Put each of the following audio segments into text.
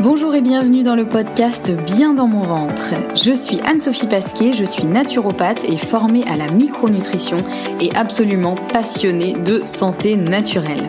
Bonjour et bienvenue dans le podcast Bien dans mon ventre. Je suis Anne-Sophie Pasquet, je suis naturopathe et formée à la micronutrition et absolument passionnée de santé naturelle.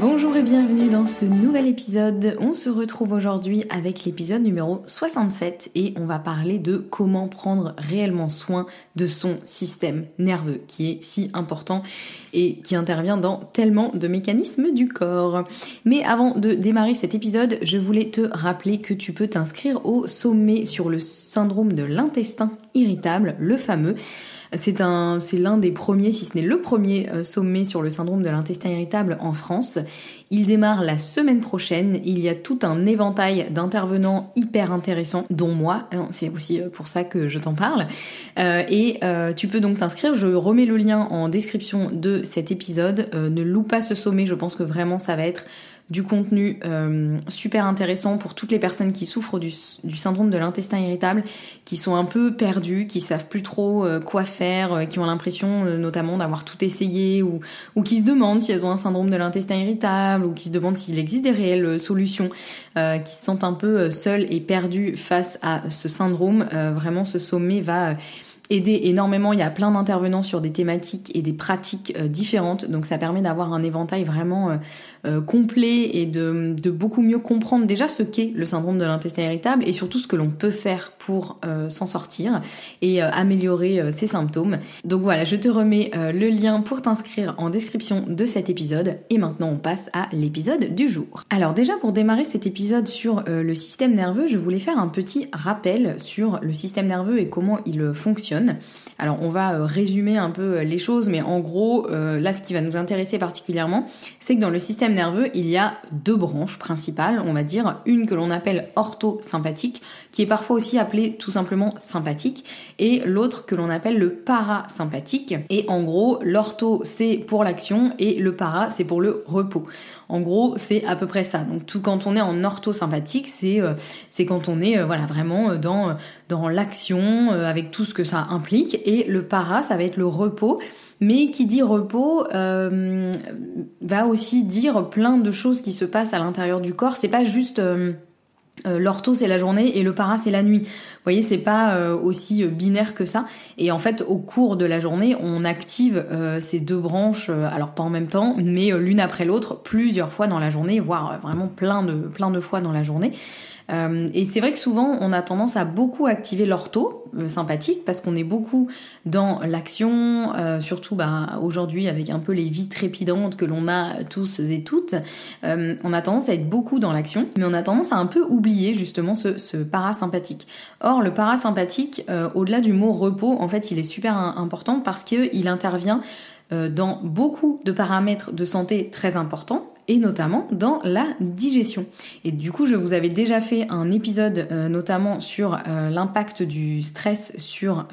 Bonjour et bienvenue dans ce nouvel épisode. On se retrouve aujourd'hui avec l'épisode numéro 67 et on va parler de comment prendre réellement soin de son système nerveux qui est si important et qui intervient dans tellement de mécanismes du corps. Mais avant de démarrer cet épisode, je voulais te rappeler que tu peux t'inscrire au sommet sur le syndrome de l'intestin irritable, le fameux. C'est un, c'est l'un des premiers, si ce n'est le premier euh, sommet sur le syndrome de l'intestin irritable en France. Il démarre la semaine prochaine. Il y a tout un éventail d'intervenants hyper intéressants, dont moi. Hein, c'est aussi euh, pour ça que je t'en parle. Euh, et tu peux donc t'inscrire. Je remets le lien en description de cet épisode. ne loupe pas ce sommet. Je pense que vraiment ça va être du contenu euh, super intéressant pour toutes les personnes qui souffrent du, syndrome de l'intestin irritable, qui sont un peu perdues, qui savent plus trop euh, quoi faire, euh, qui ont l'impression notamment d'avoir tout essayé ou, qui se demandent si elles ont un syndrome de l'intestin irritable ou qui se demandent s'il existe des réelles solutions, qui se sentent un peu seules et perdues face à ce syndrome. vraiment, ce sommet va aider énormément. Il y a plein d'intervenants sur des thématiques et des pratiques euh, différentes. Donc ça permet d'avoir un éventail vraiment euh, euh, complet et de, de, beaucoup mieux comprendre déjà ce qu'est le syndrome de l'intestin irritable et surtout ce que l'on peut faire pour s'en sortir et améliorer ses symptômes. Donc voilà, je te remets le lien pour t'inscrire en description de cet épisode. Et maintenant on passe à l'épisode du jour. Alors déjà pour démarrer cet épisode sur le système nerveux, je voulais faire un petit rappel sur le système nerveux et comment il fonctionne alors on va euh, résumer un peu euh, les choses, mais en gros, euh, là ce qui va nous intéresser particulièrement, c'est que dans le système nerveux, il y a deux branches principales, on va dire, une que l'on appelle orthosympathique, qui est parfois aussi appelée tout simplement sympathique, et l'autre que l'on appelle le parasympathique. Et en gros, l'ortho c'est pour l'action et le para c'est pour le repos. En gros, c'est à peu près ça. Donc tout quand on est en orthosympathique, c'est c'est quand on est voilà vraiment dans dans l'action avec tout ce que ça implique. Et le para, ça va être le repos. Mais qui dit repos euh, va aussi dire plein de choses qui se passent à l'intérieur du corps. C'est pas juste euh, euh, l'ortho c'est la journée et le para c'est la nuit. Vous voyez, c'est pas aussi binaire que ça. Et en fait, au cours de la journée, on active ces deux branches, alors pas en même temps, mais l'une après l'autre, plusieurs fois dans la journée, voire vraiment plein de plein de fois dans la journée. Euh, et c'est vrai que souvent, on a tendance à beaucoup activer l'ortho euh, sympathique parce qu'on est beaucoup dans l'action, euh, surtout bah, aujourd'hui avec un peu les vies trépidantes que l'on a tous et toutes. on a tendance à être beaucoup dans l'action, mais on a tendance à un peu oublier justement ce, ce parasympathique. Or, le parasympathique, au-delà du mot repos, en fait, il est super important parce qu'il intervient dans beaucoup de paramètres de santé très importants et notamment dans la digestion. Et du coup, je vous avais déjà fait un épisode notamment sur l'impact du stress sur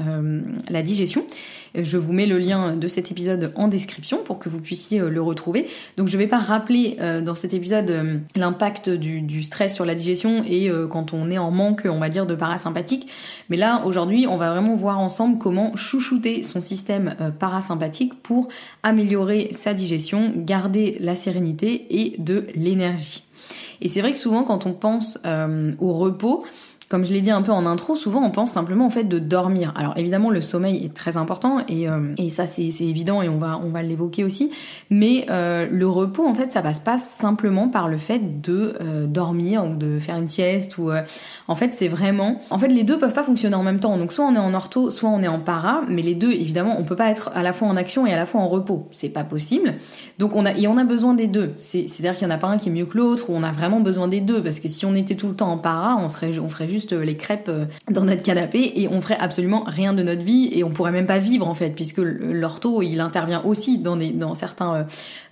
la digestion. Je vous mets le lien de cet épisode en description pour que vous puissiez le retrouver. Donc je ne vais pas rappeler dans cet épisode l'impact du, du, stress sur la digestion et quand on est en manque, on va dire, de parasympathique. Mais là, aujourd'hui, on va vraiment voir ensemble comment chouchouter son système euh, parasympathique pour améliorer sa digestion, garder la sérénité et de l'énergie. Et c'est vrai que souvent, quand on pense euh, au repos, comme je l'ai dit un peu en intro, souvent on pense simplement en fait de dormir. Alors évidemment le sommeil est très important et, euh, et ça c'est évident et on va, on va l'évoquer aussi. Mais euh, le repos en fait ça passe pas simplement par le fait de euh, dormir ou de faire une sieste ou en fait c'est vraiment en fait les deux peuvent pas fonctionner en même temps. Donc soit on est en ortho, soit on est en para, mais les deux évidemment on peut pas être à la fois en action et à la fois en repos. C'est pas possible. Donc on a et on a besoin des deux. C'est-à-dire qu'il y en a pas un qui est mieux que l'autre ou on a vraiment besoin des deux parce que si on était tout le temps en para, on serait on ferait juste juste les crêpes euh, dans notre canapé et on ferait absolument rien de notre vie et on pourrait même pas vivre en fait puisque l'ortho il intervient aussi dans des dans certains euh,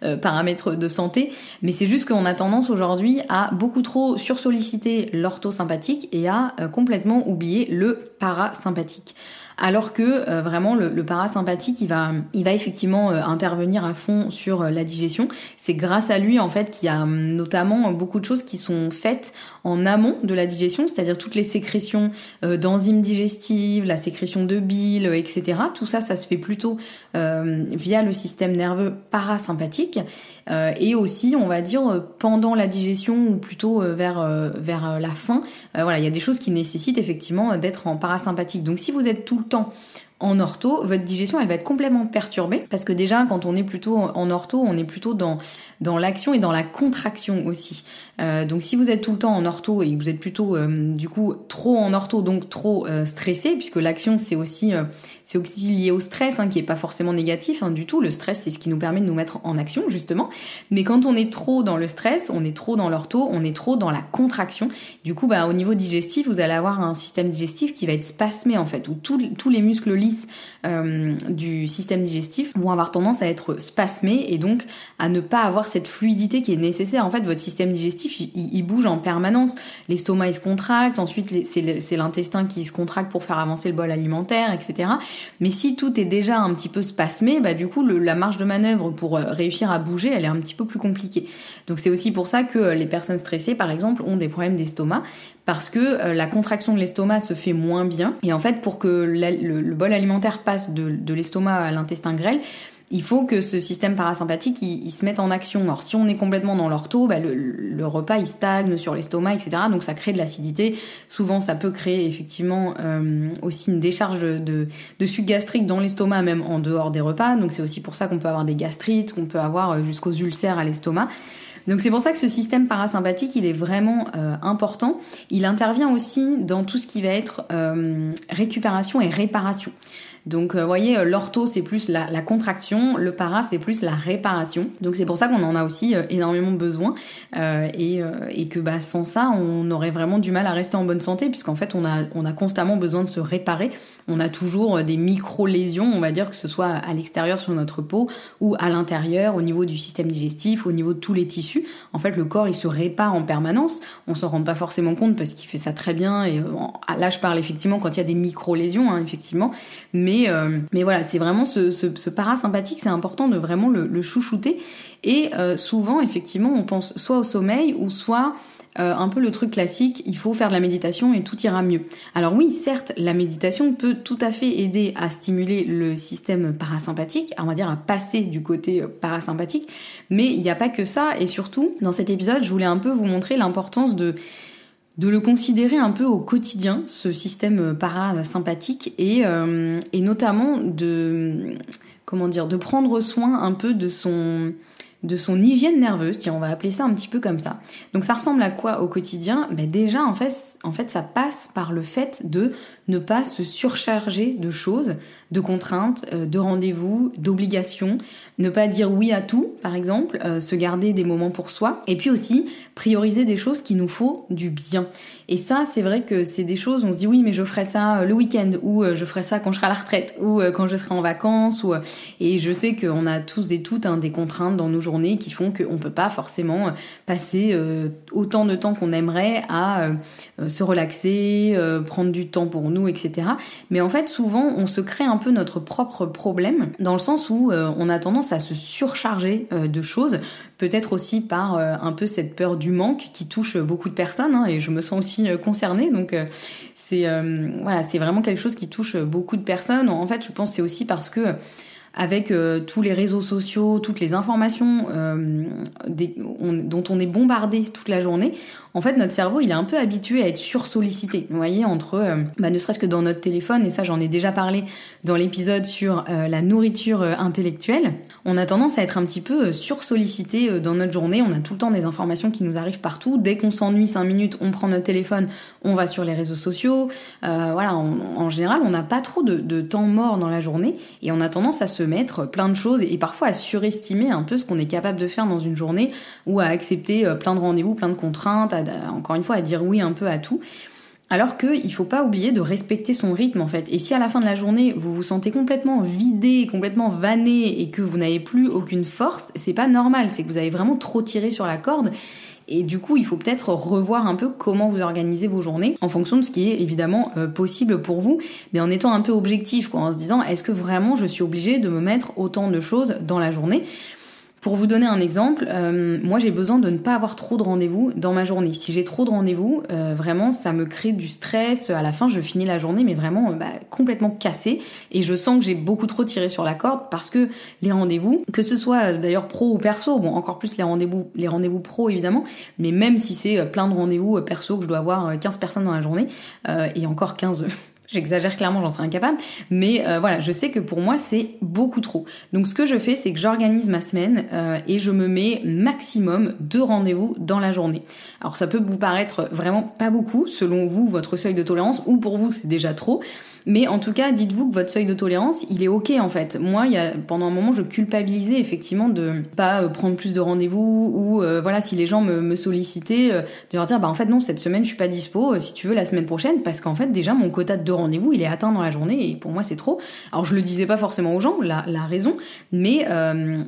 euh, paramètres de santé. Mais c'est juste qu'on a tendance aujourd'hui à beaucoup trop sursolliciter l'ortho sympathique et à complètement oublier le parasympathique alors que euh, vraiment le, parasympathique il va, il va effectivement euh, intervenir à fond sur euh, la digestion. C'est grâce à lui en fait qu'il y a hum, notamment beaucoup de choses qui sont faites en amont de la digestion, c'est-à-dire toutes les sécrétions d'enzymes digestives, la sécrétion de bile, etc. Tout ça, ça se fait plutôt via le système nerveux parasympathique et aussi, on va dire, pendant la digestion ou plutôt vers, vers la fin. voilà, il y a des choses qui nécessitent effectivement d'être en parasympathique. Donc si vous êtes tout temps en ortho, votre digestion elle va être complètement perturbée parce que déjà quand on est plutôt en ortho, on est plutôt dans l'action et dans la contraction aussi. Euh, donc si vous êtes tout le temps en ortho et que vous êtes plutôt euh, du coup trop en ortho donc trop euh, stressé puisque l'action c'est aussi c'est aussi lié au stress hein, qui est pas forcément négatif hein, du tout. Le stress c'est ce qui nous permet de nous mettre en action justement. Mais quand on est trop dans le stress, on est trop dans l'ortho, on est trop dans la contraction. Du coup bah au niveau digestif vous allez avoir un système digestif qui va être spasmé en fait où tous les muscles lisses euh, du système digestif vont avoir tendance à être spasmés et donc à ne pas avoir cette fluidité qui est nécessaire. En fait, votre système digestif, il, bouge en permanence. L'estomac, il se contracte, ensuite c'est l'intestin qui se contracte pour faire avancer le bol alimentaire, etc. Mais si tout est déjà un petit peu spasmé, bah du coup, la marge de manœuvre pour euh, réussir à bouger, elle est un petit peu plus compliquée. Donc c'est aussi pour ça que euh, les personnes stressées, par exemple, ont des problèmes d'estomac parce que euh, la contraction de l'estomac se fait moins bien. Et en fait, pour que le, bol alimentaire passe de, l'estomac à l'intestin grêle, il faut que ce système parasympathique il, se mette en action. Alors si on est complètement dans l'ortho, bah, le, repas il stagne sur l'estomac, etc. Donc ça crée de l'acidité. Souvent ça peut créer effectivement euh, aussi une décharge de, de sucre gastrique dans l'estomac, même en dehors des repas. Donc c'est aussi pour ça qu'on peut avoir des gastrites, qu'on peut avoir euh, jusqu'aux ulcères à l'estomac. Donc c'est pour ça que ce système parasympathique, il est vraiment euh, important. Il intervient aussi dans tout ce qui va être euh, récupération et réparation. Donc, vous euh, voyez, euh, l'ortho, c'est plus la, contraction, le para, c'est plus la réparation. Donc, c'est pour ça qu'on en a aussi euh, énormément besoin et, et, que bah, sans ça, on aurait vraiment du mal à rester en bonne santé, puisqu'en fait, on a, on a constamment besoin de se réparer. On a toujours des micro-lésions, on va dire, que ce soit à l'extérieur sur notre peau ou à l'intérieur, au niveau du système digestif, au niveau de tous les tissus. En fait, le corps, il se répare en permanence. On s'en rend pas forcément compte parce qu'il fait ça très bien. Et là, je parle effectivement quand il y a des micro-lésions, hein, effectivement. Mais euh, mais, voilà, c'est vraiment ce, parasympathique, c'est important de vraiment le, chouchouter. Et euh, souvent, effectivement, on pense soit au sommeil ou soit euh, un peu le truc classique, il faut faire de la méditation et tout ira mieux. Alors oui, certes, la méditation peut tout à fait aider à stimuler le système parasympathique, on va dire à passer du côté parasympathique, mais il n'y a pas que ça, et surtout, dans cet épisode, je voulais un peu vous montrer l'importance de de le considérer un peu au quotidien, ce système parasympathique, et, euh, et notamment de, comment dire, de prendre soin un peu de son, de son hygiène nerveuse, tiens, on va appeler ça un petit peu comme ça. Donc ça ressemble à quoi au quotidien? Ben Déjà, en fait, en fait, ça passe par le fait de ne pas se surcharger de choses, de contraintes, euh, de rendez-vous, d'obligations, ne pas dire oui à tout, par exemple, euh, se garder des moments pour soi, et puis aussi prioriser des choses qui nous font du bien. Et ça, c'est vrai que c'est des choses, on se dit oui, mais je ferai ça euh, le week-end, ou je ferai ça quand je serai à la retraite, ou quand je serai en vacances, et je sais qu'on a tous et toutes hein, des contraintes dans nos journées journée qui font qu'on peut pas forcément passer autant de temps qu'on aimerait à se relaxer, prendre du temps pour nous, etc. Mais en fait, souvent, on se crée un peu notre propre problème dans le sens où on a tendance à se surcharger de choses, peut-être aussi par un peu cette peur du manque qui touche beaucoup de personnes, hein, et je me sens aussi concernée, donc c'est voilà, c'est vraiment quelque chose qui touche beaucoup de personnes. En fait, je pense c'est aussi parce que avec euh, tous les réseaux sociaux, toutes les informations euh, dont on est bombardé toute la journée, en fait, notre cerveau, il est un peu habitué à être sursollicité. Vous voyez, entre, euh, bah, ne serait-ce que dans notre téléphone, et ça, j'en ai déjà parlé dans l'épisode sur la nourriture intellectuelle, on a tendance à être un petit peu sursollicité dans notre journée. On a tout le temps des informations qui nous arrivent partout. Dès qu'on s'ennuie 5 minutes, on prend notre téléphone, on va sur les réseaux sociaux. voilà, en général, on n'a pas trop de temps mort dans la journée et on a tendance à se mettre plein de choses et parfois à surestimer un peu ce qu'on est capable de faire dans une journée ou à accepter euh, plein de rendez-vous, plein de contraintes, encore une fois à dire oui un peu à tout. Alors qu'il ne faut pas oublier de respecter son rythme en fait. Et si à la fin de la journée vous vous sentez complètement vidé, complètement vanné et que vous n'avez plus aucune force, c'est pas normal, c'est que vous avez vraiment trop tiré sur la corde et du coup, il faut peut-être revoir un peu comment vous organisez vos journées en fonction de ce qui est évidemment euh, possible pour vous, mais en étant un peu objectif, quoi, en se disant est-ce que vraiment je suis obligé de me mettre autant de choses dans la journée? Pour vous donner un exemple, euh, moi j'ai besoin de ne pas avoir trop de rendez-vous dans ma journée. Si j'ai trop de rendez-vous, euh, vraiment ça me crée du stress. À la fin, je finis la journée, mais vraiment bah, complètement cassée. Et je sens que j'ai beaucoup trop tiré sur la corde parce que les rendez-vous, que ce soit euh, d'ailleurs pro ou perso, bon encore plus les rendez-vous, les rendez-vous pro évidemment, mais même si c'est plein de rendez-vous perso que je dois avoir 15 personnes dans la journée et encore 15 J'exagère clairement, j'en serais incapable. Mais euh, voilà, je sais que pour moi, c'est beaucoup trop. Donc ce que je fais, c'est que j'organise ma semaine euh, et je me mets maximum deux rendez-vous dans la journée. Alors ça peut vous paraître vraiment pas beaucoup, selon vous, votre seuil de tolérance, ou pour vous, c'est déjà trop. Mais en tout cas, dites-vous que votre seuil de tolérance, il est ok en fait. Moi, y a, pendant un moment, je culpabilisais effectivement de pas euh, prendre plus de rendez-vous ou euh, voilà, si les gens me, me sollicitaient, euh, de leur dire bah en fait non, cette semaine je suis pas dispo. si tu veux la semaine prochaine, parce qu'en fait déjà mon quota de rendez-vous, il est atteint dans la journée et pour moi c'est trop. Alors je le disais pas forcément aux gens, la, la raison, mais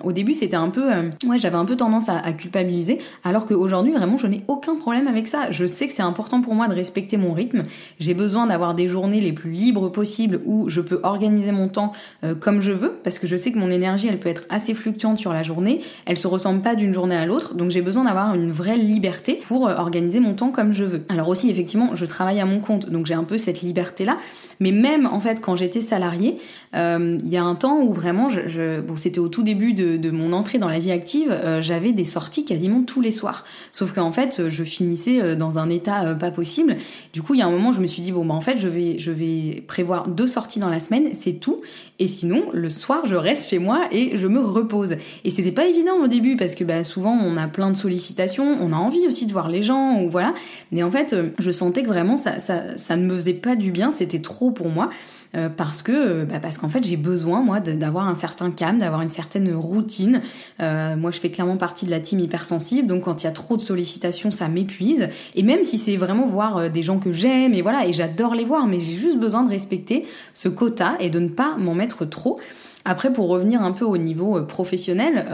au début c'était un peu, ouais, j'avais un peu tendance à, à culpabiliser, alors qu'aujourd'hui vraiment je n'ai aucun problème avec ça. Je sais que c'est important pour moi de respecter mon rythme. J'ai besoin d'avoir des journées les plus libres possible où je peux organiser mon temps euh, comme je veux parce que je sais que mon énergie elle peut être assez fluctuante sur la journée, elle se ressemble pas d'une journée à l'autre donc j'ai besoin d'avoir une vraie liberté pour euh, organiser mon temps comme je veux. Alors aussi effectivement je travaille à mon compte donc j'ai un peu cette liberté là mais même en fait quand j'étais salariée il y a un temps où vraiment je, bon c'était au tout début de, mon entrée dans la vie active j'avais des sorties quasiment tous les soirs sauf qu'en fait je finissais dans un état pas possible du coup il y a un moment je me suis dit bon bah en fait je vais je vais prévoir deux sorties dans la semaine, c'est tout. Et sinon, le soir, je reste chez moi et je me repose. Et c'était pas évident au début parce que bah, souvent on a plein de sollicitations, on a envie aussi de voir les gens ou voilà. Mais en fait, euh, je sentais que vraiment ça, ça, ça ne me faisait pas du bien, c'était trop pour moi. Euh, parce que euh, bah parce qu'en fait j'ai besoin moi d'avoir un certain calme, d'avoir une certaine routine. Euh, moi je fais clairement partie de la team hypersensible, donc quand il y a trop de sollicitations ça m'épuise. Et même si c'est vraiment voir des gens que j'aime et voilà et j'adore les voir, mais j'ai juste besoin de respecter ce quota et de ne pas m'en mettre trop. Après, pour revenir un peu au niveau professionnel,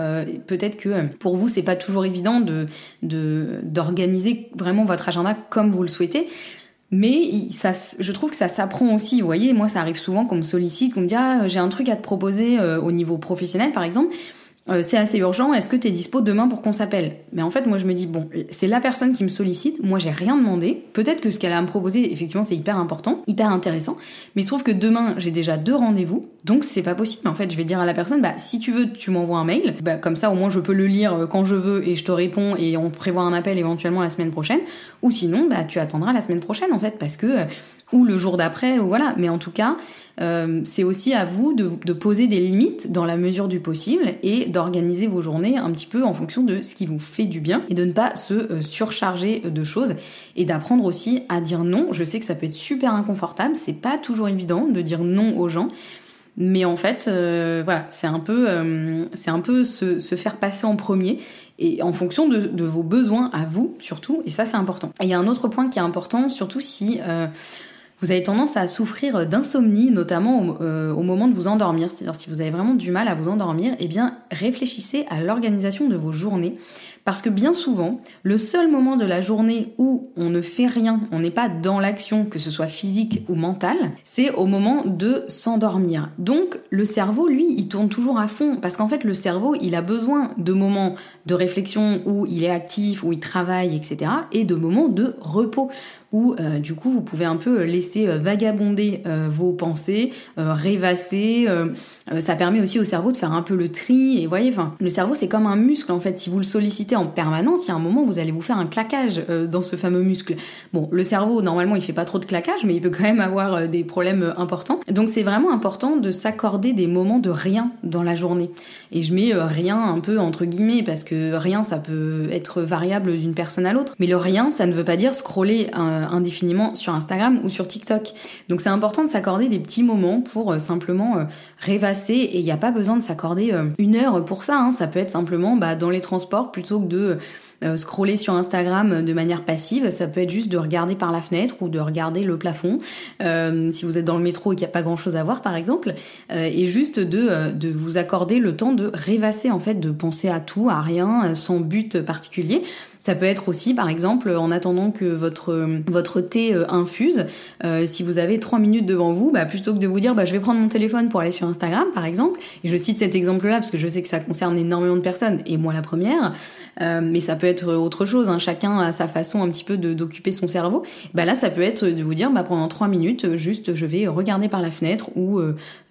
peut-être que pour vous, c'est pas toujours évident de d'organiser vraiment votre agenda comme vous le souhaitez. Mais ça, je trouve que ça s'apprend aussi. Vous voyez, moi, ça arrive souvent qu'on me sollicite, qu'on me dit ah, j'ai un truc à te proposer euh, au niveau professionnel, par exemple. Euh, c'est assez urgent, est-ce que tu es dispo demain pour qu'on s'appelle? Mais en fait, moi je me dis, bon, c'est la personne qui me sollicite, moi j'ai rien demandé, peut-être que ce qu'elle a à me proposer, effectivement, c'est hyper important, hyper intéressant, mais il se trouve que demain j'ai déjà deux rendez-vous, donc c'est pas possible. En fait, je vais dire à la personne, bah si tu veux, tu m'envoies un mail, bah comme ça au moins je peux le lire euh, quand je veux et je te réponds et on prévoit un appel éventuellement la semaine prochaine, ou sinon, bah tu attendras la semaine prochaine en fait, parce que euh, ou le jour d'après, ou voilà. Mais en tout cas, c'est aussi à vous de, de, poser des limites dans la mesure du possible et d'organiser vos journées un petit peu en fonction de ce qui vous fait du bien et de ne pas se euh, surcharger de choses et d'apprendre aussi à dire non. Je sais que ça peut être super inconfortable, c'est pas toujours évident de dire non aux gens. Mais en fait, euh, voilà, c'est un peu, euh, se, faire passer en premier et en fonction de, vos besoins à vous surtout. Et ça, c'est important. Il y a un autre point qui est important, surtout si euh, Vous avez tendance à souffrir d'insomnie, notamment au, euh, au, moment de vous endormir. C'est-à-dire si vous avez vraiment du mal à vous endormir, eh bien réfléchissez à l'organisation de vos journées. Parce que bien souvent, le seul moment de la journée où on ne fait rien, on n'est pas dans l'action, que ce soit physique ou mentale, c'est au moment de s'endormir. Donc le cerveau, lui, il tourne toujours à fond. Parce qu'en fait, le cerveau, il a besoin de moments de réflexion où il est actif, où il travaille, etc. et de moments de repos où euh, du coup vous pouvez un peu laisser euh, vagabonder euh, vos pensées, rêvasser. ça permet aussi au cerveau de faire un peu le tri. Et voyez, enfin, le cerveau c'est comme un muscle en fait. Si vous le sollicitez en permanence, il y a un moment vous allez vous faire un claquage dans ce fameux muscle. Bon, le cerveau normalement il fait pas trop de claquage, mais il peut quand même avoir des problèmes importants. Donc c'est vraiment important de s'accorder des moments de rien dans la journée. Et je mets rien un peu entre guillemets parce que rien ça peut être variable d'une personne à l'autre. Mais le rien, ça ne veut pas dire scroller un euh, indéfiniment sur Instagram ou sur TikTok. Donc c'est important de s'accorder des petits moments pour euh, simplement euh, rêvasser et il n'y a pas besoin de s'accorder une heure pour ça. Hein. Ça peut être simplement bah, dans les transports plutôt que de scroller sur Instagram de manière passive. Ça peut être juste de regarder par la fenêtre ou de regarder le plafond. si vous êtes dans le métro et qu'il n'y a pas grand chose à voir, par exemple, et juste de, de vous accorder le temps de rêvasser, en fait, de penser à tout, à rien, sans but particulier. Ça peut être aussi, par exemple, en attendant que votre, votre thé euh, infuse, euh, si vous avez trois minutes devant vous, bah, plutôt que de vous dire bah, je vais prendre mon téléphone pour aller sur Instagram, par exemple, et je cite cet exemple-là parce que je sais que ça concerne énormément de personnes, et moi la première, euh, mais ça peut être autre chose, hein, chacun a sa façon un petit peu d'occuper son cerveau. Bah là, ça peut être de vous dire bah, pendant trois minutes, juste je vais regarder par la fenêtre ou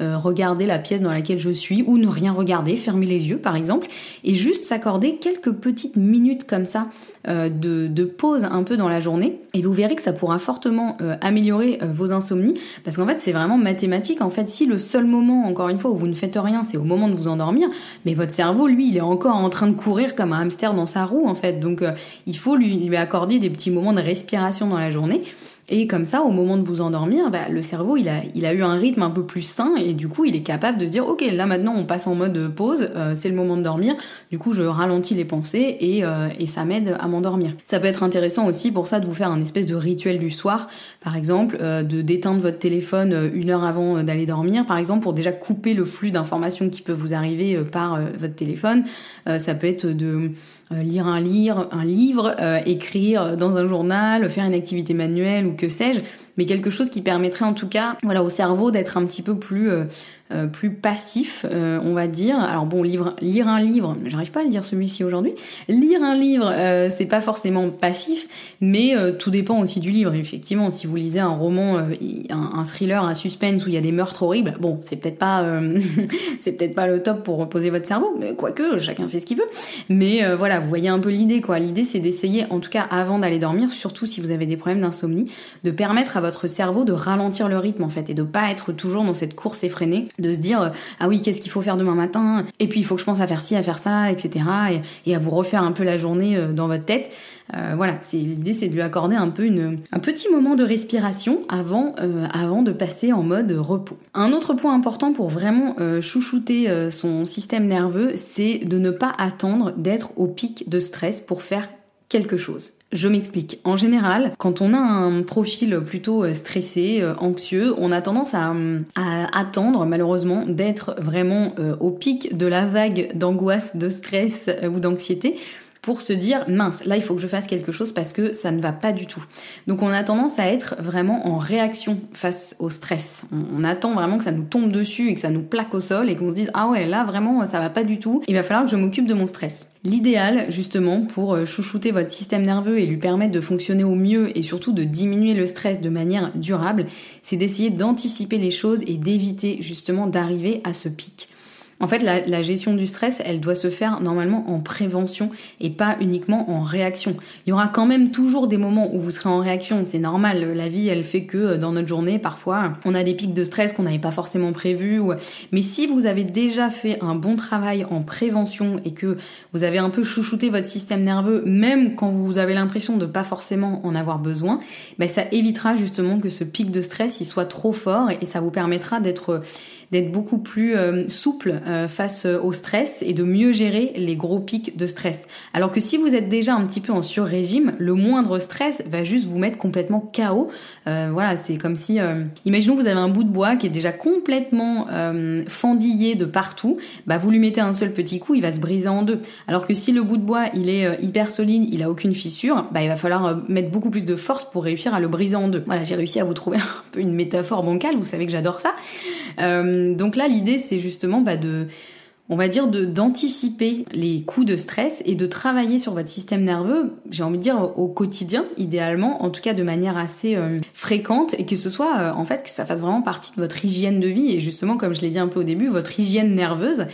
regarder la pièce dans laquelle je suis, ou ne rien regarder, fermer les yeux, par exemple, et juste s'accorder quelques petites minutes comme ça euh, de, pause un peu dans la journée. Et vous verrez que ça pourra fortement euh, améliorer euh, vos insomnies. Parce qu'en fait c'est vraiment mathématique. En fait si le seul moment encore une fois où vous ne faites rien c'est au moment de vous endormir mais votre cerveau lui il est encore en train de courir comme un hamster dans sa roue en fait. Donc il faut lui accorder des petits moments de respiration dans la journée et comme ça, au moment de vous endormir, bah, le cerveau, il a, il a eu un rythme un peu plus sain et du coup, il est capable de dire, ok, là maintenant, on passe en mode pause, euh, c'est le moment de dormir. Du coup, je ralentis les pensées et, euh, et ça m'aide à m'endormir. Ça peut être intéressant aussi pour ça de vous faire un espèce de rituel du soir, par exemple, euh, de d'éteindre votre téléphone une heure avant d'aller dormir, par exemple, pour déjà couper le flux d'informations qui peut vous arriver par votre téléphone. ça peut être de euh, lire un livre, un livre, euh, écrire dans un journal, faire une activité manuelle ou que sais-je, mais quelque chose qui permettrait en tout cas, voilà, au cerveau d'être un petit peu plus euh, euh, plus passif, euh, on va dire. Alors bon, livre, lire un livre, j'arrive pas à le dire celui-ci aujourd'hui. Lire un livre, euh, c'est pas forcément passif, mais tout dépend aussi du livre. Effectivement, si vous lisez un roman, un, thriller, un suspense où il y a des meurtres horribles, bon, c'est peut-être pas, c'est peut-être pas le top pour reposer votre cerveau. Quoique, chacun fait ce qu'il veut. Mais voilà, vous voyez un peu l'idée, quoi. L'idée, c'est d'essayer, en tout cas, avant d'aller dormir, surtout si vous avez des problèmes d'insomnie, de permettre à votre cerveau de ralentir le rythme en fait et de pas être toujours dans cette course effrénée de se dire euh, ah oui qu'est-ce qu'il faut faire demain matin? Et puis il faut que je pense à faire ci à faire ça etc et, à vous refaire un peu la journée euh, dans votre tête. Euh, voilà c'est l'idée c'est de lui accorder un peu une, un petit moment de respiration avant avant de passer en mode repos. Un autre point important pour vraiment chouchouter son système nerveux c'est de ne pas attendre d'être au pic de stress pour faire quelque chose. Je m'explique. En général, quand on a un profil plutôt euh, stressé, euh, anxieux, on a tendance à, attendre malheureusement d'être vraiment euh, au pic de la vague d'angoisse, de stress ou d'anxiété pour se dire mince, là il faut que je fasse quelque chose parce que ça ne va pas du tout. Donc on a tendance à être vraiment en réaction face au stress. On, attend vraiment que ça nous tombe dessus et que ça nous plaque au sol et qu'on se dise ah ouais là vraiment ça va pas du tout. Il va falloir que je m'occupe de mon stress. L'idéal justement pour euh, chouchouter votre système nerveux et lui permettre de fonctionner au mieux et surtout de diminuer le stress de manière durable, c'est d'essayer d'anticiper les choses et d'éviter justement d'arriver à ce pic. En fait, la, gestion du stress, elle doit se faire normalement en prévention et pas uniquement en réaction. Il y aura quand même toujours des moments où vous serez en réaction, c'est normal. La vie, elle fait que euh, dans notre journée, parfois, on a des pics de stress qu'on n'avait pas forcément prévus. Mais si vous avez déjà fait un bon travail en prévention et que vous avez un peu chouchouté votre système nerveux, même quand vous avez l'impression de pas forcément en avoir besoin, ben ça évitera justement que ce pic de stress il soit trop fort et ça vous permettra d'être d'être beaucoup plus euh, souple euh, face au stress et de mieux gérer les gros pics de stress. Alors que si vous êtes déjà un petit peu en sur-régime, le moindre stress va juste vous mettre complètement KO. voilà, c'est comme si, imaginons vous avez un bout de bois qui est déjà complètement fendillé de partout, bah vous lui mettez un seul petit coup, il va se briser en deux. Alors que si le bout de bois il est hyper solide, il a aucune fissure, bah il va falloir mettre beaucoup plus de force pour réussir à le briser en deux. Voilà, j'ai réussi à vous trouver un peu une métaphore bancale, vous savez que j'adore ça. Euh, donc là, l'idée, c'est justement bah, de on va dire d'anticiper les coups de stress et de travailler sur votre système nerveux, j'ai envie de dire au quotidien, idéalement, en tout cas de manière assez euh, fréquente et que ce soit euh, en fait que ça fasse vraiment partie de votre hygiène de vie. Et justement comme je l'ai dit un peu au début, votre hygiène nerveuse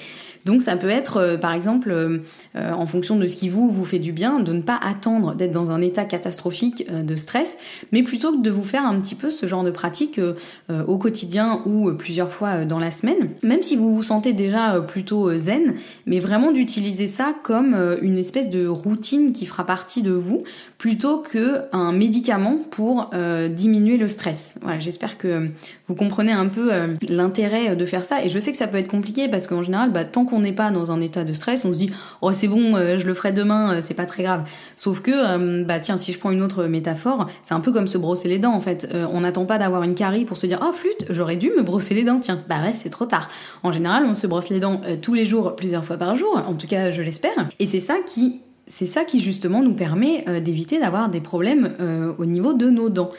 donc ça peut être, euh, par exemple, euh, euh, en fonction de ce qui vous fait du bien, de ne pas attendre d'être dans un état catastrophique de stress, mais plutôt de vous faire un petit peu ce genre de pratique au quotidien ou plusieurs fois dans la semaine, même si vous vous sentez déjà plutôt zen, mais vraiment d'utiliser ça comme une espèce de routine qui fera partie de vous, plutôt que un médicament pour diminuer le stress. Voilà, j'espère que vous comprenez un peu l'intérêt de faire ça, et je sais que ça peut être compliqué parce qu'en général, bah, tant qu'on n'est pas dans un état de stress, on se dit oh c'est bon, euh, je le ferai demain, euh, c'est pas très grave. Sauf que euh, bah tiens, si je prends une autre métaphore, c'est un peu comme se brosser les dents en fait. on n'attend pas d'avoir une carie pour se dire oh flûte, j'aurais dû me brosser les dents. Tiens, bah ouais, c'est trop tard. En général, on se brosse les dents tous les jours, plusieurs fois par jour. En tout cas, je l'espère. Et c'est ça qui c'est ça qui justement nous permet d'éviter d'avoir des problèmes au niveau de nos dents.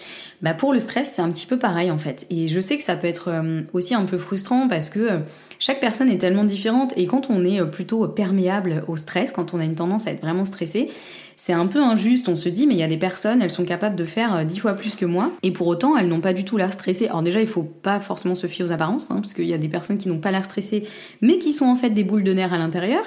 Bah pour le stress, c'est un petit peu pareil en fait. Et je sais que ça peut être aussi un peu frustrant parce que chaque personne est tellement différente et quand on est plutôt perméable au stress, quand on a une tendance à être vraiment stressé, c'est un peu injuste. On se dit, mais il y a des personnes, elles sont capables de faire euh, dix fois plus que moi, et pour autant, elles n'ont pas du tout l'air stressées. Alors déjà, il faut pas forcément se fier aux apparences, hein, parce qu'il y a des personnes qui n'ont pas l'air stressées, mais qui sont en fait des boules de nerfs à l'intérieur.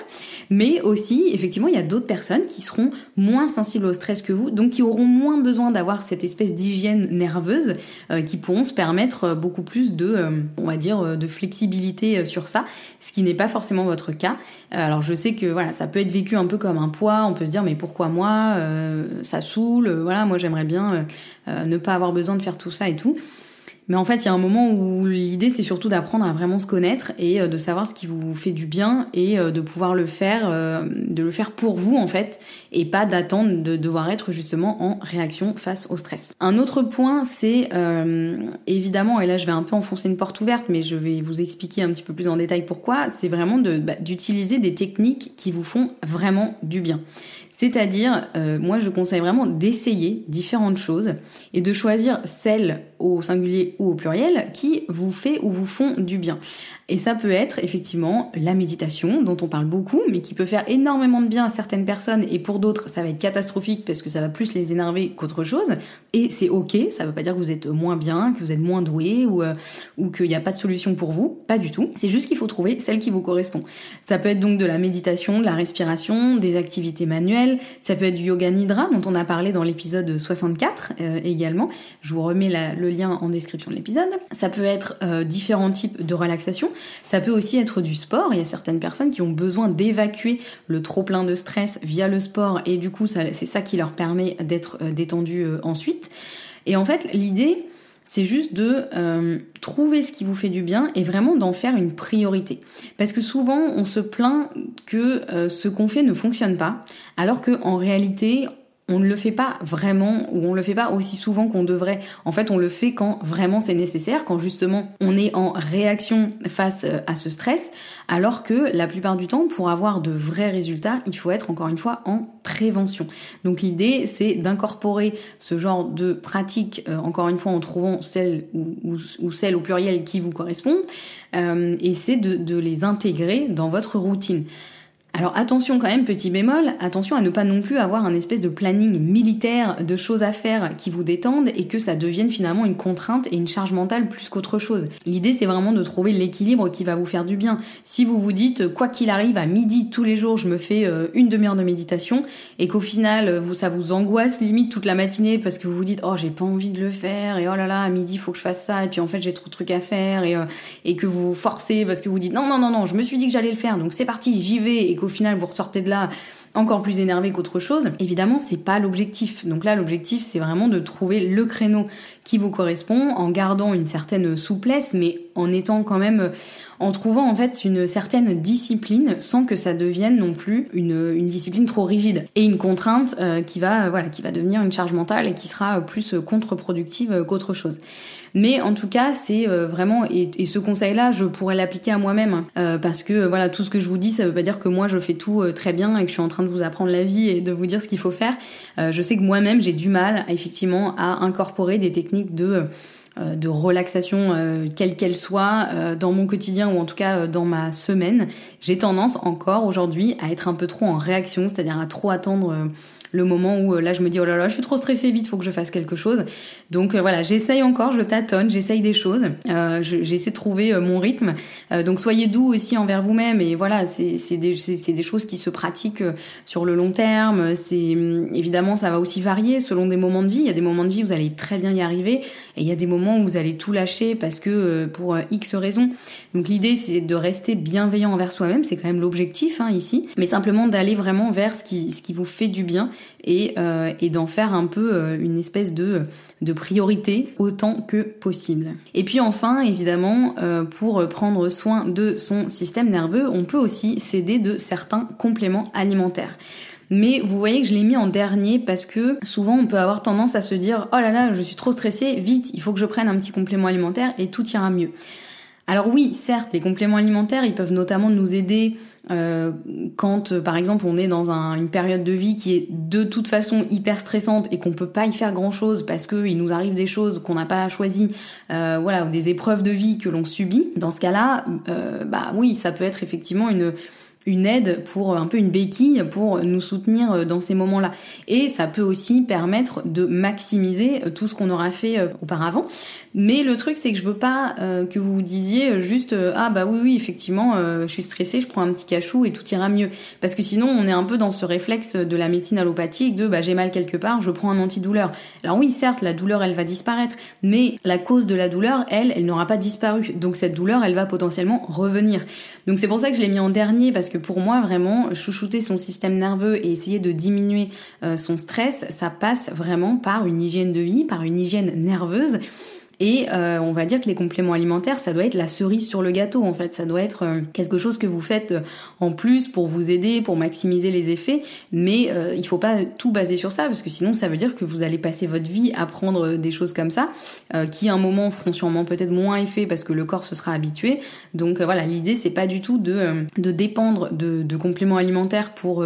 Mais aussi, effectivement, il y a d'autres personnes qui seront moins sensibles au stress que vous, donc qui auront moins besoin d'avoir cette espèce d'hygiène nerveuse, euh, qui pourront se permettre euh, beaucoup plus de, on va dire, de flexibilité sur ça, ce qui n'est pas forcément votre cas. alors je sais que voilà, ça peut être vécu un peu comme un poids. On peut se dire, mais pourquoi moi euh, ça saoule, euh, voilà, moi j'aimerais bien euh, ne pas avoir besoin de faire tout ça et tout. Mais en fait, il y a un moment où l'idée, c'est surtout d'apprendre à vraiment se connaître et de savoir ce qui vous fait du bien et de pouvoir le faire, de le faire pour vous en fait, et pas d'attendre de devoir être justement en réaction face au stress. Un autre point, c'est évidemment, et là je vais un peu enfoncer une porte ouverte, mais je vais vous expliquer un petit peu plus en détail pourquoi, c'est vraiment bah, d'utiliser des techniques qui vous font vraiment du bien. C'est-à-dire, euh, moi je conseille vraiment d'essayer différentes choses et de choisir celles au singulier ou au pluriel qui vous fait ou vous font du bien. Et ça peut être effectivement la méditation dont on parle beaucoup mais qui peut faire énormément de bien à certaines personnes et pour d'autres ça va être catastrophique parce que ça va plus les énerver qu'autre chose. Et c'est ok, ça veut pas dire que vous êtes moins bien, que vous êtes moins doué ou, euh, ou qu'il n'y a pas de solution pour vous, pas du tout. C'est juste qu'il faut trouver celle qui vous correspond. Ça peut être donc de la méditation, de la respiration, des activités manuelles, ça peut être du yoga nidra dont on a parlé dans l'épisode 64 euh, également. Je vous remets le lien en description de l'épisode. Ça peut être euh, différents types de relaxation. Ça peut aussi être du sport. Il y a certaines personnes qui ont besoin d'évacuer le trop plein de stress via le sport et du coup c'est ça qui leur permet d'être euh, détendu ensuite. Et en fait l'idée c'est juste de euh, trouver ce qui vous fait du bien et vraiment d'en faire une priorité. Parce que souvent, on se plaint que euh, ce qu'on fait ne fonctionne pas, alors que en réalité, on ne le fait pas vraiment ou on le fait pas aussi souvent qu'on devrait. En fait, on le fait quand vraiment c'est nécessaire, quand justement on est en réaction face euh, à ce stress, alors que la plupart du temps, pour avoir de vrais résultats, il faut être encore une fois en prévention. Donc l'idée, c'est d'incorporer ce genre de pratique, euh, encore une fois en trouvant celle ou, ou, celle au pluriel qui vous correspond, euh, et c'est de les intégrer dans votre routine. Alors attention quand même, petit bémol, attention à ne pas non plus avoir un espèce de planning militaire de choses à faire qui vous détendent et que ça devienne finalement une contrainte et une charge mentale plus qu'autre chose. L'idée c'est vraiment de trouver l'équilibre qui va vous faire du bien. Si vous vous dites quoi qu'il arrive à midi tous les jours je me fais euh, une demi-heure de méditation et qu'au final vous ça vous angoisse limite toute la matinée parce que vous vous dites oh j'ai pas envie de le faire et oh là là à midi faut que je fasse ça et puis en fait j'ai trop de trucs à faire et, euh, que vous forcez parce que vous dites non non non non je me suis dit que j'allais le faire donc c'est parti j'y vais et qu'au final vous ressortez de là encore plus énervé qu'autre chose, évidemment, c'est pas l'objectif. Donc là, l'objectif, c'est vraiment de trouver le créneau qui vous correspond en gardant une certaine souplesse, mais en étant quand même en trouvant en fait une certaine discipline sans que ça devienne non plus une, une discipline trop rigide et une contrainte qui va voilà qui va devenir une charge mentale et qui sera plus contre-productive qu'autre chose. Mais en tout cas, c'est euh, vraiment et, ce conseil-là, je pourrais l'appliquer à moi-même euh, parce que voilà, tout ce que je vous dis, ça veut pas dire que moi je fais tout euh, très bien et que je suis en train de vous apprendre la vie et de vous dire ce qu'il faut faire. je sais que moi-même j'ai du mal effectivement à incorporer des techniques de de relaxation quelle qu'elle soit dans mon quotidien ou en tout cas dans ma semaine, j'ai tendance encore aujourd'hui à être un peu trop en réaction, c'est-à-dire à trop attendre le moment où euh, là je me dis oh là là je suis trop stressée vite faut que je fasse quelque chose. Donc euh, voilà j'essaye encore je tâtonne j'essaye des choses. Euh, j'essaie de trouver mon rythme. Donc soyez doux aussi envers vous-même et voilà c'est des, des choses qui se pratiquent sur le long terme. C'est hum, évidemment ça va aussi varier selon des moments de vie. Il y a des moments de vie où vous allez très bien y arriver et il y a des moments où vous allez tout lâcher parce que pour X raisons. Donc l'idée c'est de rester bienveillant envers soi-même. C'est quand même l'objectif hein, ici. Mais simplement d'aller vraiment vers ce qui, ce qui vous fait du bien euh, et, d'en faire un peu euh, une espèce de, priorité autant que possible. Et puis enfin, évidemment, euh, pour prendre soin de son système nerveux, on peut aussi s'aider de certains compléments alimentaires. Mais vous voyez que je l'ai mis en dernier parce que souvent on peut avoir tendance à se dire oh là là je suis trop stressée, vite il faut que je prenne un petit complément alimentaire et tout ira mieux. Alors oui, certes, les compléments alimentaires, ils peuvent notamment nous aider euh, quand, euh, par exemple, on est dans une période de vie qui est de toute façon hyper stressante et qu'on peut pas y faire grand-chose parce qu'il nous arrive des choses qu'on n'a pas choisies, euh, voilà, ou des épreuves de vie que l'on subit. Dans ce cas-là, bah oui, ça peut être effectivement une une aide pour un peu une béquille pour nous soutenir dans ces moments-là. Et ça peut aussi permettre de maximiser tout ce qu'on aura fait auparavant. Mais le truc, c'est que je veux pas euh, que vous disiez juste euh, ah bah oui oui effectivement euh, je suis stressée, je prends un petit cachou et tout ira mieux. Parce que sinon on est un peu dans ce réflexe de la médecine allopathique de bah j'ai mal quelque part, je prends un antidouleur. Alors oui certes la douleur elle va disparaître, mais la cause de la douleur elle elle n'aura pas disparu. Donc cette douleur elle va potentiellement revenir. Donc c'est pour ça que je l'ai mis en dernier parce que pour moi vraiment chouchouter son système nerveux et essayer de diminuer son stress, ça passe vraiment par une hygiène de vie, par une hygiène nerveuse. Et euh, on va dire que les compléments alimentaires, ça doit être la cerise sur le gâteau en fait. Ça doit être euh, quelque chose que vous faites euh, en plus pour vous aider, pour maximiser les effets. Mais il faut pas tout baser sur ça parce que sinon ça veut dire que vous allez passer votre vie à prendre des choses comme ça, qui à un moment feront sûrement peut-être moins effet parce que le corps se sera habitué. Donc voilà, l'idée c'est pas du tout de, de dépendre de, de compléments alimentaires pour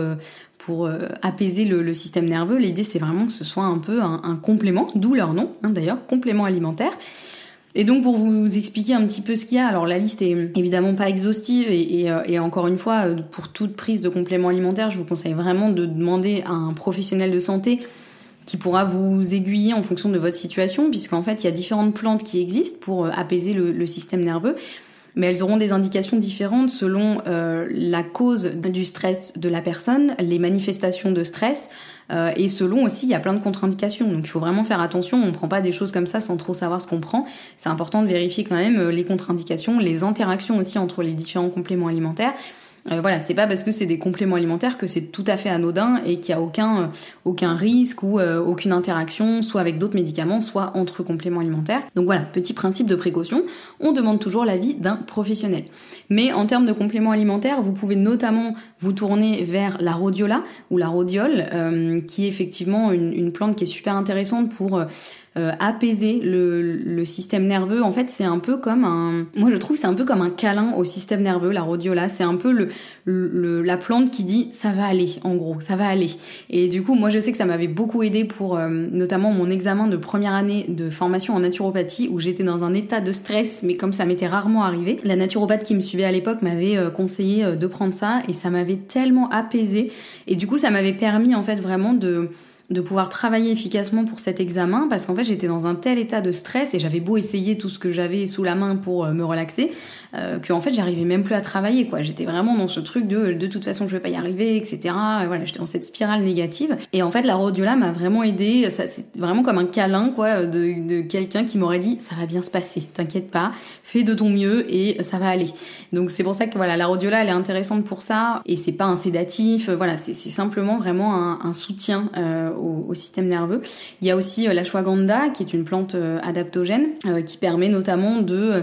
pour euh, apaiser le, système nerveux. L'idée, c'est vraiment que ce soit un peu un, complément, d'où leur nom, hein, d'ailleurs, complément alimentaire. Et donc pour vous expliquer un petit peu ce qu'il y a, alors la liste est évidemment pas exhaustive et, euh, encore une fois, euh, pour toute prise de complément alimentaire, je vous conseille vraiment de demander à un professionnel de santé qui pourra vous aiguiller en fonction de votre situation, puisqu'en fait il y a différentes plantes qui existent pour apaiser le système nerveux mais elles auront des indications différentes selon euh, la cause du stress de la personne, les manifestations de stress, euh, et selon aussi, il y a plein de contre-indications. Donc il faut vraiment faire attention, on ne prend pas des choses comme ça sans trop savoir ce qu'on prend. C'est important de vérifier quand même euh, les contre-indications, les interactions aussi entre les différents compléments alimentaires. Euh, voilà, c'est pas parce que c'est des compléments alimentaires que c'est tout à fait anodin et qu'il y a aucun euh, aucun risque ou euh, aucune interaction, soit avec d'autres médicaments, soit entre compléments alimentaires. Donc voilà, petit principe de précaution, on demande toujours l'avis d'un professionnel. Mais en termes de compléments alimentaires, vous pouvez notamment vous tourner vers la rhodiola ou la rhodiole, qui est effectivement une, plante qui est super intéressante pour euh, apaiser le, le, système nerveux. En fait, c'est un peu comme un, moi je trouve c'est un peu comme un câlin au système nerveux, la rhodiola. C'est un peu le, le, la plante qui dit ça va aller, en gros, ça va aller. Et du coup, moi je sais que ça m'avait beaucoup aidé pour euh, notamment mon examen de première année de formation en naturopathie où j'étais dans un état de stress, mais comme ça m'était rarement arrivé. La naturopathe qui me suivait à l'époque m'avait euh, conseillé de prendre ça et ça m'avait tellement apaisé. Et du coup, ça m'avait permis en fait vraiment de de pouvoir travailler efficacement pour cet examen parce qu'en fait j'étais dans un tel état de stress et j'avais beau essayer tout ce que j'avais sous la main pour euh, me relaxer euh, que en fait j'arrivais même plus à travailler quoi. J'étais vraiment dans ce truc de de toute façon je vais pas y arriver etc et voilà j'étais dans cette spirale négative. Et en fait la rhodiola m'a vraiment aidé. C'est vraiment comme un câlin quoi de, de quelqu'un qui m'aurait dit ça va bien se passer t'inquiète pas fais de ton mieux et ça va aller. Donc c'est pour ça que voilà la rhodiola elle est intéressante pour ça. Et c'est pas un sédatif voilà c'est simplement vraiment un, soutien euh, au, système nerveux. Il y a aussi l'ashwagandha qui est une plante adaptogène qui permet notamment de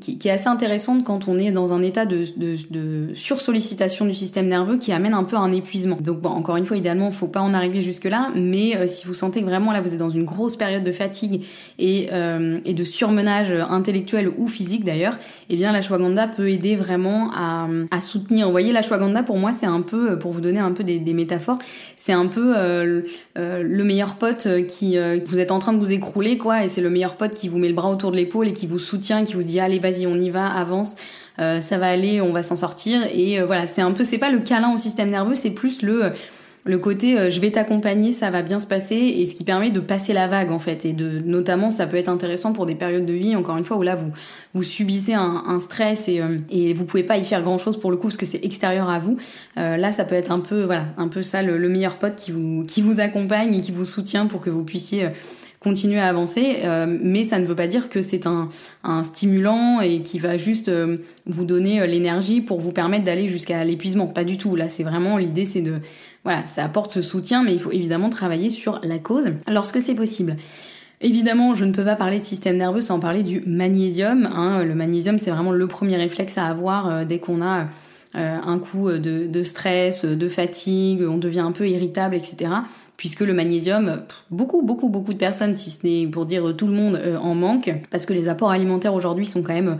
qui, est assez intéressante quand on est dans un état de, de, de sursollicitation du système nerveux qui amène un peu un épuisement. Donc bon, encore une fois, idéalement, faut pas en arriver jusque là, mais si vous sentez que vraiment là vous êtes dans une grosse période de fatigue et, de surmenage intellectuel ou physique d'ailleurs, eh bien l'ashwagandha peut aider vraiment à, à soutenir. Vous voyez, l'ashwagandha pour moi c'est un peu, pour vous donner un peu des, métaphores, c'est un peu euh, euh, le meilleur pote qui euh, vous êtes en train de vous écrouler quoi, et c'est le meilleur pote qui vous met le bras autour de l'épaule et qui vous soutient, qui vous dit allez vas-y on y va, avance. ça va aller, on va s'en sortir et voilà c'est un peu c'est pas le câlin au système nerveux c'est plus le le côté euh, je vais t'accompagner, ça va bien se passer, et ce qui permet de passer la vague en fait. Et de notamment, ça peut être intéressant pour des périodes de vie, encore une fois, où là vous vous subissez un, stress et, euh, et vous pouvez pas y faire grand chose pour le coup parce que c'est extérieur à vous. Euh, là, ça peut être un peu voilà, un peu ça le, meilleur pote qui vous qui vous accompagne et qui vous soutient pour que vous puissiez continuer à avancer, mais ça ne veut pas dire que c'est un, un, stimulant et qui va juste vous donner l'énergie pour vous permettre d'aller jusqu'à l'épuisement. Pas du tout. Là, c'est vraiment l'idée, c'est de voilà, ça apporte ce soutien, mais il faut évidemment travailler sur la cause lorsque c'est possible. Évidemment, je ne peux pas parler de système nerveux sans parler du magnésium. Hein. Le magnésium, c'est vraiment le premier réflexe à avoir euh, dès qu'on a euh, un coup de, stress, de fatigue, on devient un peu irritable, etc. Puisque le magnésium, beaucoup, beaucoup, beaucoup de personnes, si ce n'est pour dire tout le monde, euh, en manque, parce que les apports alimentaires aujourd'hui sont quand même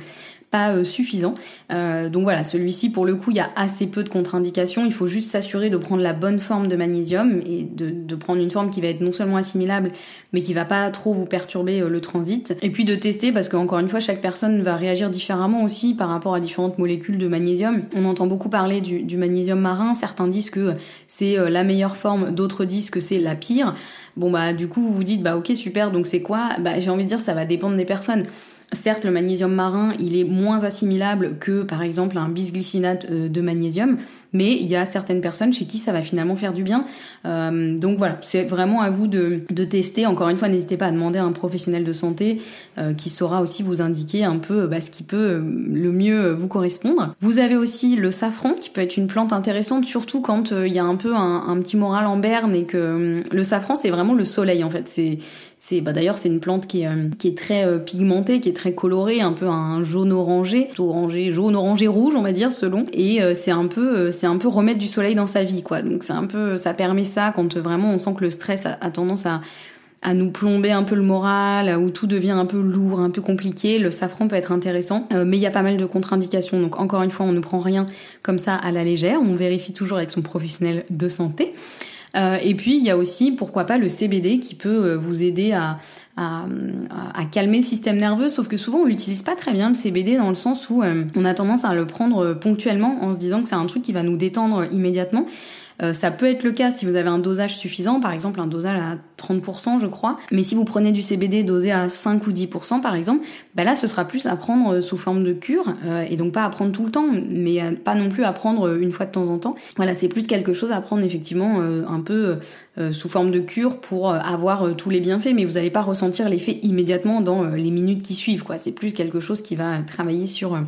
pas euh, suffisant. Euh, donc voilà, celui-ci pour le coup, il y a assez peu de contre-indications. Il faut juste s'assurer de prendre la bonne forme de magnésium et de, prendre une forme qui va être non seulement assimilable, mais qui va pas trop vous perturber euh, le transit. Et puis de tester parce qu'encore une fois, chaque personne va réagir différemment aussi par rapport à différentes molécules de magnésium. On entend beaucoup parler du, du magnésium marin. Certains disent que c'est la meilleure forme, d'autres disent que c'est la pire. Bon bah du coup vous vous dites bah ok super donc c'est quoi? Bah j'ai envie de dire ça va dépendre des personnes. Certes, le magnésium marin, il est moins assimilable que par exemple un bisglycinate euh, de magnésium, mais il y a certaines personnes chez qui ça va finalement faire du bien. Euh, donc voilà, c'est vraiment à vous de, tester. Encore une fois, n'hésitez pas à demander à un professionnel de santé euh, qui saura aussi vous indiquer un peu bah, ce qui peut le mieux vous correspondre. Vous avez aussi le safran qui peut être une plante intéressante, surtout quand il y a un peu un, petit moral en berne et que le safran c'est vraiment le soleil en fait. C'est bah d'ailleurs c'est une plante qui est, euh, très euh, pigmentée, qui est très colorée, un peu un jaune orangé, orangé, jaune orangé rouge on va dire selon. Et euh, c'est un peu c'est un peu remettre du soleil dans sa vie quoi. Donc c'est un peu ça permet ça quand vraiment on sent que le stress a, tendance à à nous plomber un peu le moral, où tout devient un peu lourd, un peu compliqué, le safran peut être intéressant, mais il y a pas mal de contre-indications. Donc encore une fois, on ne prend rien comme ça à la légère, on vérifie toujours avec son professionnel de santé. Euh, et puis il y a aussi, pourquoi pas, le CBD qui peut euh, vous aider à, calmer le système nerveux, sauf que souvent on l'utilise pas très bien le CBD dans le sens où euh, on a tendance à le prendre ponctuellement en se disant que c'est un truc qui va nous détendre immédiatement. Euh, ça peut être le cas si vous avez un dosage suffisant, par exemple un dosage à 30% je crois, mais si vous prenez du CBD dosé à 5 ou 10% par exemple, bah là ce sera plus à prendre euh, sous forme de cure, euh, et donc pas à prendre tout le temps, mais pas non plus à prendre une fois de temps en temps. Voilà, c'est plus quelque chose à prendre effectivement un peu sous forme de cure pour avoir tous les bienfaits, mais vous n'allez pas ressentir l'effet immédiatement dans les minutes qui suivent, quoi. C'est plus quelque chose qui va travailler sur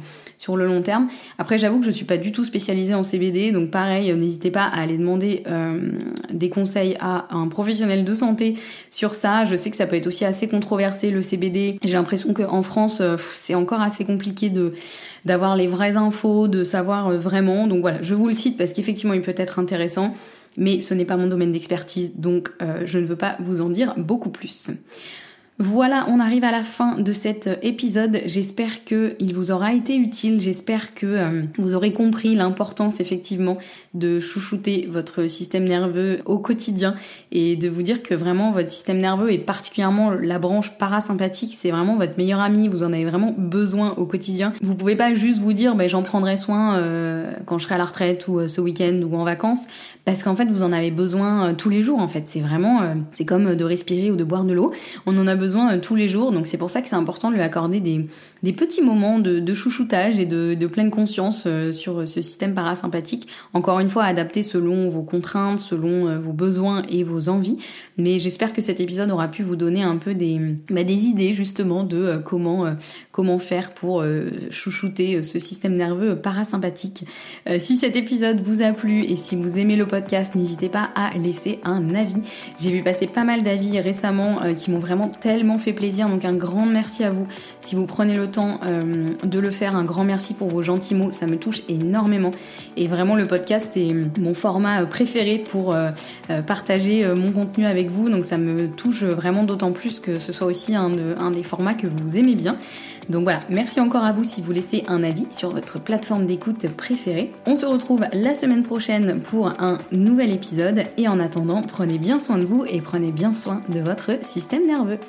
sur le long terme. Après, j'avoue que je suis pas du tout spécialisée en CBD, donc pareil, n'hésitez pas à aller demander euh, des conseils à un professionnel de santé sur ça. Je sais que ça peut être aussi assez controversé le CBD. J'ai l'impression qu'en France, euh, c'est encore assez compliqué de d'avoir les vraies infos, de savoir euh, vraiment. Donc voilà, je vous le cite parce qu'effectivement, il peut être intéressant, mais ce n'est pas mon domaine d'expertise, donc je ne veux pas vous en dire beaucoup plus. Voilà, on arrive à la fin de cet épisode. J'espère qu'il vous aura été utile. J'espère que euh, vous aurez compris l'importance effectivement de chouchouter votre système nerveux au quotidien et de vous dire que vraiment votre système nerveux et particulièrement la branche parasympathique, c'est vraiment votre meilleur ami. Vous en avez vraiment besoin au quotidien. Vous pouvez pas juste vous dire, ben, j'en prendrai soin euh, quand je serai à la retraite ou euh, ce week-end ou en vacances, parce qu'en fait vous en avez besoin tous les jours. En fait, c'est vraiment, c'est comme de respirer ou de boire de l'eau. Besoin tous les jours. Donc c'est pour ça que c'est important de lui accorder des, des petits moments de, chouchoutage et de, pleine conscience sur ce système parasympathique. Encore une fois, adapté selon vos contraintes, selon vos besoins et vos envies. Mais j'espère que cet épisode aura pu vous donner un peu des, bah, des idées justement de comment, comment faire pour chouchouter ce système nerveux parasympathique. si cet épisode vous a plu et si vous aimez le podcast, n'hésitez pas à laisser un avis. J'ai vu passer pas mal d'avis récemment euh, qui m'ont vraiment tellement fait plaisir, donc un grand merci à vous. Si vous prenez le temps euh, de le faire, un grand merci pour vos gentils mots, ça me touche énormément. Et vraiment le podcast c'est mon format préféré pour euh, partager mon contenu avec vous, donc ça me touche vraiment d'autant plus que ce soit aussi un, un des formats que vous aimez bien. Donc voilà, merci encore à vous si vous laissez un avis sur votre plateforme d'écoute préférée. On se retrouve la semaine prochaine pour un nouvel épisode et en attendant, prenez bien soin de vous et prenez bien soin de votre système nerveux.